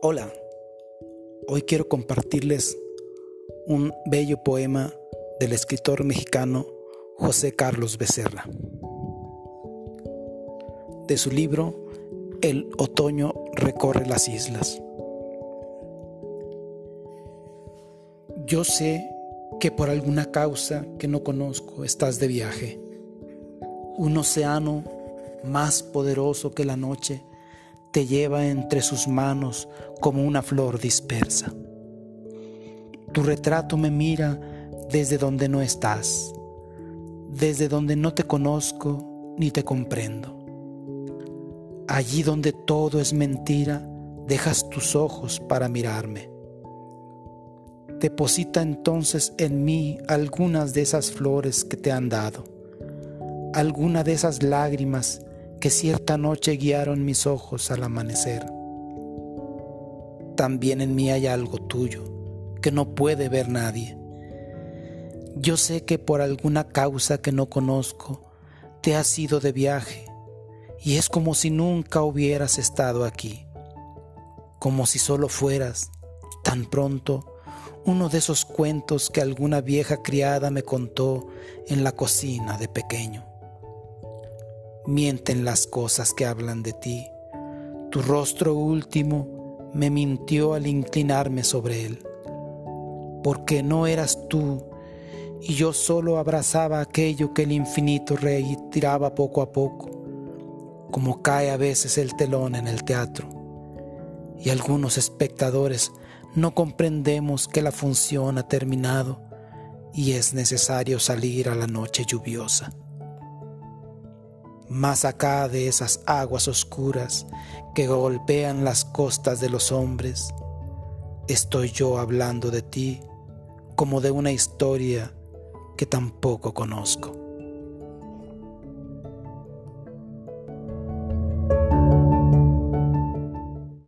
Hola, hoy quiero compartirles un bello poema del escritor mexicano José Carlos Becerra. De su libro El otoño recorre las islas. Yo sé que por alguna causa que no conozco estás de viaje. Un océano más poderoso que la noche te lleva entre sus manos como una flor dispersa. Tu retrato me mira desde donde no estás, desde donde no te conozco ni te comprendo. Allí donde todo es mentira, dejas tus ojos para mirarme. Deposita entonces en mí algunas de esas flores que te han dado, alguna de esas lágrimas que cierta noche guiaron mis ojos al amanecer. También en mí hay algo tuyo que no puede ver nadie. Yo sé que por alguna causa que no conozco te has ido de viaje y es como si nunca hubieras estado aquí, como si solo fueras tan pronto uno de esos cuentos que alguna vieja criada me contó en la cocina de pequeño mienten las cosas que hablan de ti. Tu rostro último me mintió al inclinarme sobre él, porque no eras tú y yo solo abrazaba aquello que el infinito rey tiraba poco a poco, como cae a veces el telón en el teatro. Y algunos espectadores no comprendemos que la función ha terminado y es necesario salir a la noche lluviosa más acá de esas aguas oscuras que golpean las costas de los hombres, estoy yo hablando de ti como de una historia que tampoco conozco.